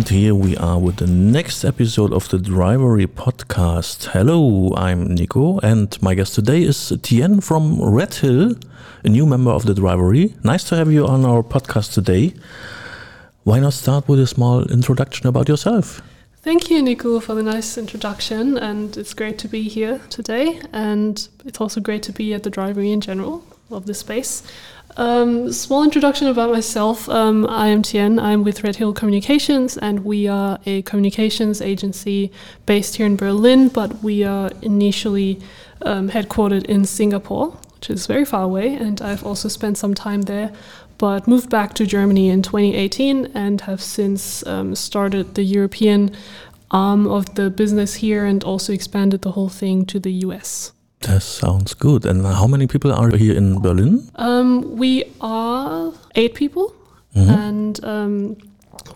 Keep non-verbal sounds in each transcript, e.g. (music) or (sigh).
And here we are with the next episode of the Drivery podcast. Hello, I'm Nico, and my guest today is Tien from Red Hill, a new member of the Drivery. Nice to have you on our podcast today. Why not start with a small introduction about yourself? Thank you, Nico, for the nice introduction. And it's great to be here today. And it's also great to be at the Drivery in general. Love this space. Um, small introduction about myself. Um, I am Tien. I'm with Red Hill Communications, and we are a communications agency based here in Berlin, but we are initially um, headquartered in Singapore, which is very far away. And I've also spent some time there, but moved back to Germany in 2018 and have since um, started the European arm of the business here and also expanded the whole thing to the US. That sounds good. And how many people are here in Berlin? Um, we are eight people, mm-hmm. and um,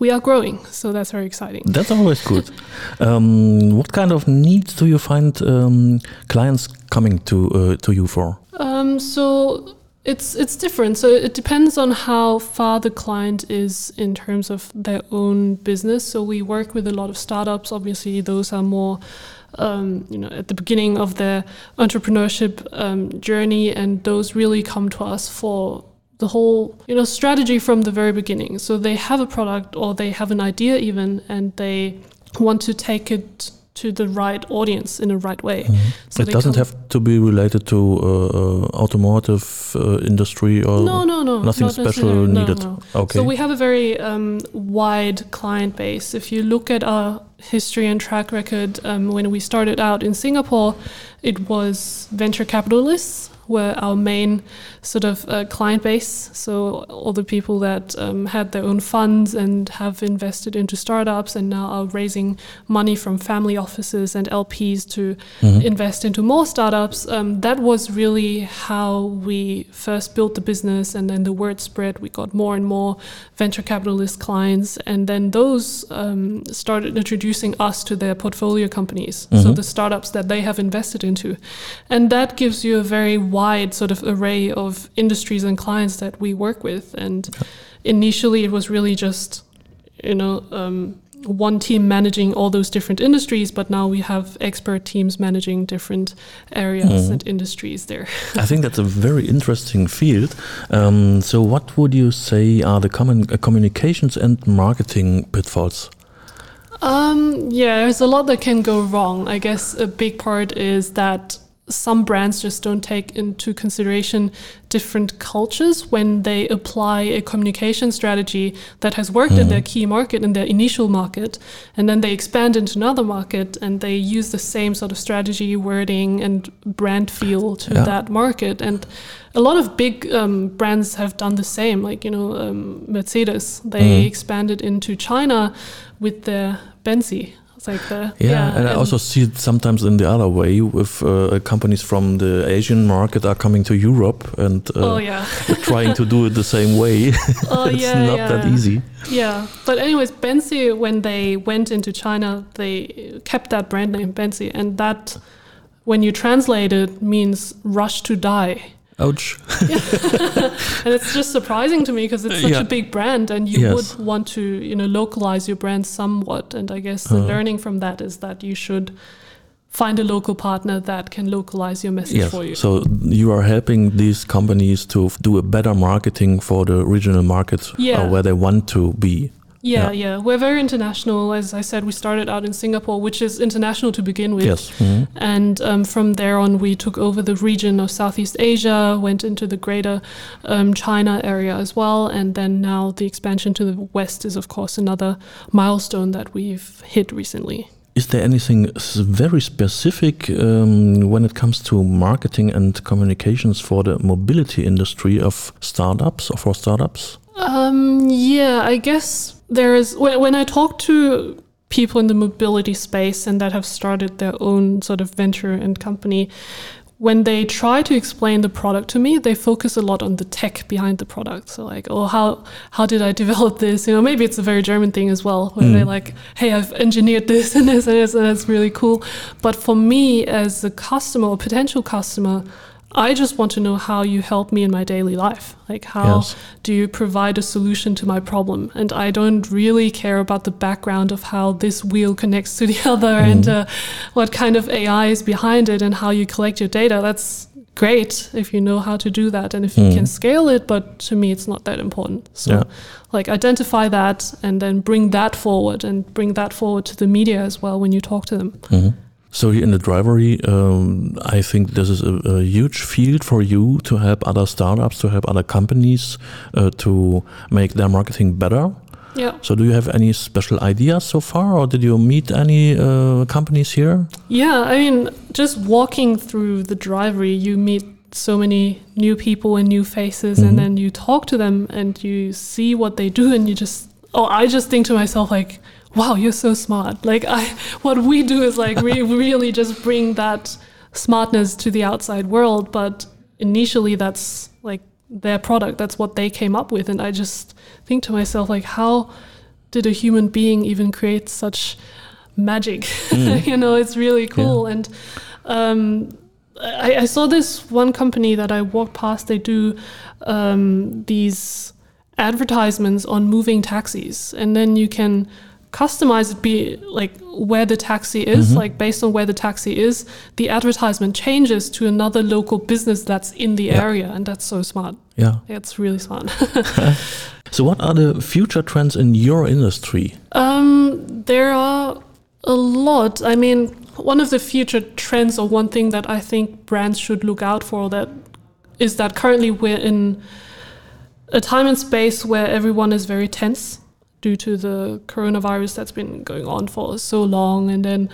we are growing, so that's very exciting. That's always good. (laughs) um, what kind of needs do you find um, clients coming to uh, to you for? Um, so it's it's different. So it depends on how far the client is in terms of their own business. So we work with a lot of startups. Obviously, those are more um, you know, at the beginning of their entrepreneurship um, journey, and those really come to us for the whole you know strategy from the very beginning. So they have a product or they have an idea even, and they want to take it to the right audience in the right way. Mm-hmm. So it doesn't have to be related to uh, uh, automotive uh, industry or no, no, no, nothing special needed. No, no. Okay. So we have a very um, wide client base. If you look at our history and track record, um, when we started out in Singapore, it was venture capitalists were our main sort of uh, client base. So all the people that um, had their own funds and have invested into startups and now are raising money from family offices and LPs to mm-hmm. invest into more startups. Um, that was really how we first built the business, and then the word spread. We got more and more venture capitalist clients, and then those um, started introducing us to their portfolio companies. Mm-hmm. So the startups that they have invested into, and that gives you a very wide sort of array of industries and clients that we work with. And initially, it was really just, you know, um, one team managing all those different industries, but now we have expert teams managing different areas mm. and industries there. (laughs) I think that's a very interesting field. Um, so, what would you say are the common uh, communications and marketing pitfalls? Um, yeah, there's a lot that can go wrong. I guess a big part is that some brands just don't take into consideration different cultures when they apply a communication strategy that has worked mm. in their mm-hmm. key market in their initial market and then they expand into another market and they use the same sort of strategy wording and brand feel to yeah. that market and a lot of big um, brands have done the same like you know um, mercedes they mm. expanded into china with their benzi like the yeah, yeah and, and, I also see it sometimes in the other way with uh, companies from the Asian market are coming to Europe and uh, oh, yeah. (laughs) trying to do it the same way. Oh, (laughs) it's yeah, not yeah. that easy. Yeah, but anyways, Benzi when they went into China, they kept that brand name Benzi, and that when you translate it means rush to die. Ouch. yeah. (laughs) and it's just surprising to me because it's such yeah. a big brand and you yes. would want to, you know, localize your brand somewhat. And I guess the uh. learning from that is that you should find a local partner that can localize your message yes. for you. So you are helping these companies to do a better marketing for the regional markets uh, where they want to be. Yeah, yeah, yeah, We're very international. As I said, we started out in Singapore, which is international to begin with. Yes. Mm-hmm. And um, from there on, we took over the region of Southeast Asia, went into the greater um, China area as well. And then now the expansion to the West is, of course, another milestone that we've hit recently. Is there anything very specific um, when it comes to marketing and communications for the mobility industry of startups or for startups? Um, yeah, I guess there is. When, when I talk to people in the mobility space and that have started their own sort of venture and company, when they try to explain the product to me, they focus a lot on the tech behind the product. So like, oh, how how did I (laughs) develop this? You know, maybe it's a very German thing as well, where mm. they're like, hey, I've engineered this and this and this, and it's really cool. But for me, as a customer or potential customer, I just want to know how you help me in my daily life. Like, how Yes. do you provide a solution to my problem? And I don't really care about the background of how this wheel connects to the (laughs) other mm-hmm. and uh, what kind of AI is behind it and how you collect your data. That's great if you know how to do that and if you can mm. scale it, but to me, it's not that important. So, Yeah. like, identify that and then bring that forward and bring that forward to the media as well when you talk to them. Mm-hmm. So here in the drivery, um, I think this is a, a huge field for you to help other startups, to help other companies uh, to make their marketing better. Yeah. So do you have any special ideas so far, or did you meet any uh, companies here? Yeah, I mean, just walking through the drivery, you meet so many new people and new faces, and then you talk to them and you see what they do, and you just, oh, I just think to myself, like, wow, you're so smart. Like, I, what we do is like, we (laughs) really just bring that smartness to the outside world, but initially that's like their product, that's what they came up with. And I just think to myself, like, how did a human being even create such magic? (laughs) you know, it's really cool. And um, I, I saw this one company that I walked past. They do um, these advertisements on moving taxis, and then you can customize it be like where the taxi is like based on where the taxi is the advertisement changes to another local business that's in the area and that's so smart Yeah. it's really smart (laughs) So what are the future trends in your industry? Um, there are a lot. I mean, one of the future trends, or one thing that I think brands should look out for, that is that currently we're in a time and space where everyone is very tense due to the coronavirus that's been going on for so long, and then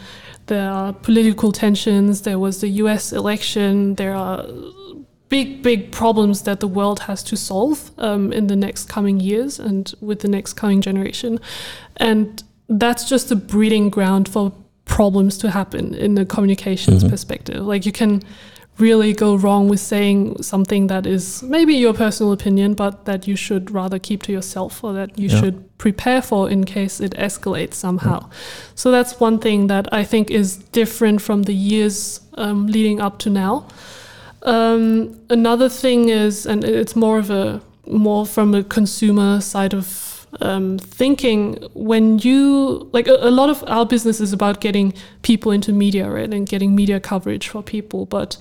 there are political tensions. There was the U.S. election. There are big, big problems that the world has to solve um, in the next coming years and with the next coming generation. And that's just a breeding ground for problems to happen in the communications perspective. Like you can really go wrong with saying something that is maybe your personal opinion, but that you should rather keep to yourself or that you Yeah. should prepare for in case it escalates somehow. So that's one thing that I think is different from the years um, leading up to now. Um, another thing is, and it's more of a more from a consumer side of um, thinking. When you like a, a lot of our business is about getting people into media, right, and getting media coverage for people. But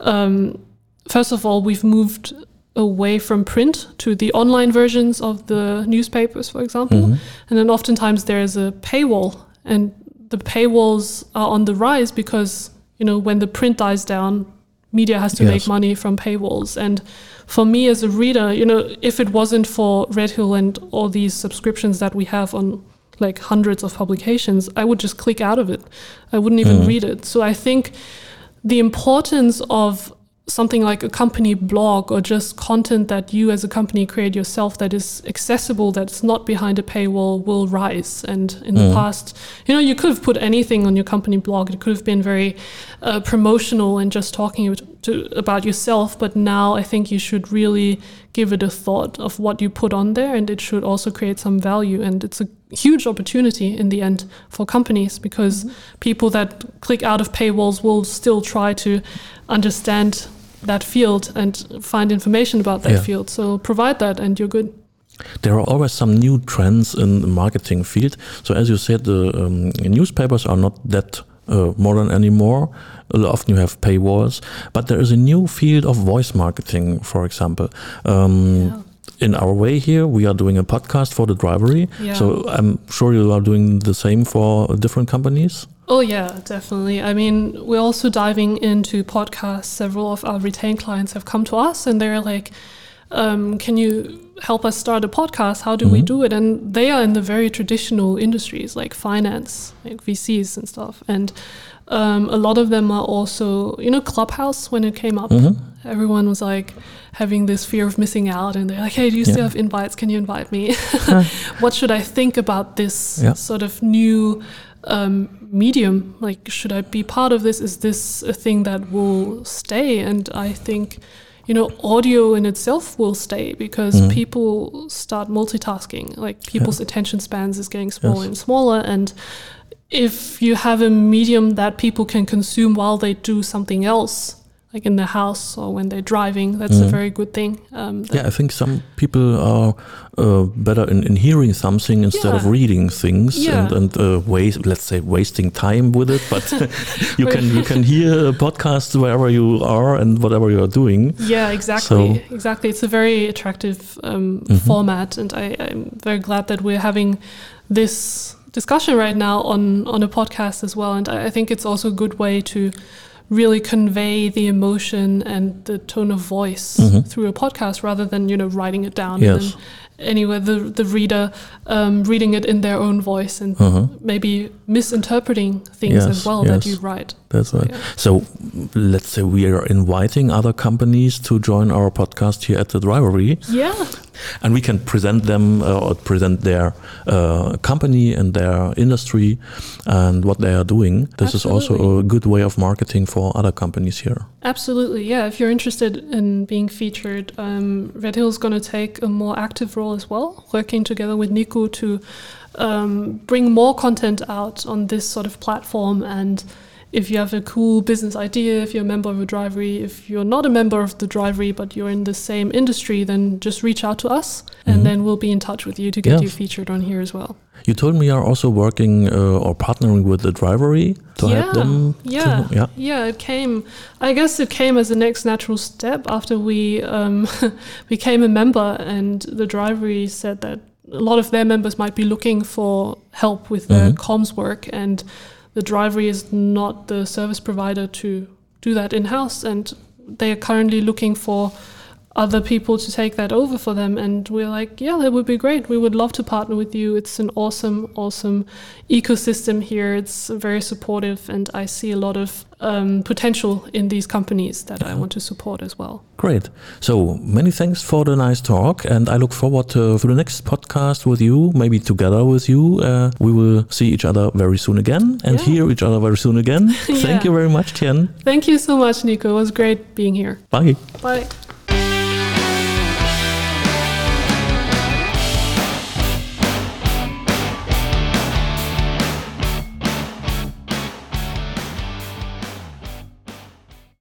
um, first of all, we've moved away from print to the online versions of the newspapers, for example, and then oftentimes there is a paywall, and the paywalls are on the rise because you know when the print dies down media has to Yes. make money from paywalls. And for me as a reader you know if it wasn't for red hill and all these subscriptions that we have on like hundreds of publications i would just click out of it. I wouldn't even mm. read it. So i think the importance of something like a company blog or just content that you as a company create yourself that is accessible that's not behind a paywall will rise. And in the past you know you could have put anything on your company blog. It could have been very uh, promotional and just talking to, about yourself. But now i think you should really give it a thought of what you put on there and it should also create some value. And it's a huge opportunity in the end for companies because people that click out of paywalls will still try to understand that field and find information about that Yeah. field so provide that and you're good There are always some new trends in the marketing field. So as you said, the um, newspapers are not that uh, modern anymore. Often you have paywalls, but there is a new field of voice marketing, for example. Um, In our way here, we are doing a podcast for the drivery. Yeah. So I'm sure you are doing the same for different companies. Oh yeah, definitely. I mean, we're also diving into podcasts. Several of our retained clients have come to us and they're like, um, "Can you help us start a podcast? How do we do it?" And they are in the very traditional industries like finance, like VCs and stuff. And um, a lot of them are also, you know, Clubhouse when it came up. Everyone was like having this fear of missing out, and they're like, "Hey, do you still have invites? Can you invite me? (laughs) what should I think about this Yeah. sort of new um, medium? Like, should I be part of this? Is this a thing that will stay? And I think, you know, audio in itself will stay because people start multitasking. Like, people's attention spans is getting smaller Yes. and smaller, and if you have a medium that people can consume while they do something else like in the house or when they're driving. That's a very good thing. Um, Yeah, I think some people are uh, better in, in hearing something instead of reading things Yeah. and, and uh, waste, let's say, wasting time with it. But (laughs) you can you can hear podcasts wherever you are and whatever you are doing. Yeah, exactly. So- exactly. It's a very attractive um, format, and I, I'm very glad that we're having this discussion right now on on a podcast as well. And I, I think it's also a good way to really convey the emotion and the tone of voice through a podcast rather than you know writing it down Yes. anywhere the the reader um, reading it in their own voice and Uh-huh. maybe misinterpreting things Yes, as well that you write. That's right. Yeah. So let's say we are inviting other companies to join our podcast here at the Drivery, Yeah, and we can present them uh, or present their uh, company and their industry and what they are doing. This is also a good way of marketing for other companies here. Absolutely, yeah. If you're interested in being featured, um, Red Hill is going to take a more active role as well, working together with Nico to um, bring more content out on this sort of platform. And if you have a cool business idea, if you're a member of a drivery, if you're not a member of the drivery but you're in the same industry, then just reach out to us, and then we'll be in touch with you to get Yes. you featured on here as well. You told me you are also working uh, or partnering with the Drivery to help them. to- Yeah, yeah. yeah. It came. I guess it came as the next natural step after we um, (laughs) became a member, and the drivery said that a lot of their members might be looking for help with their comms work, and the drivery is not the service provider to do that in house, and they are currently looking for other people to take that over for them and we're like yeah that would be great we would love to partner with you it's an awesome awesome ecosystem here it's very supportive and i see a lot of um, potential in these companies that i want to support as well Great. So many thanks for the nice talk, and I look forward to, to the next podcast with you, maybe together with you. Uh, we will see each other very soon again and Yeah. hear each other very soon again. (laughs) Yeah. Thank you very much, Tien. thank you so much nico it was great being here Bye. bye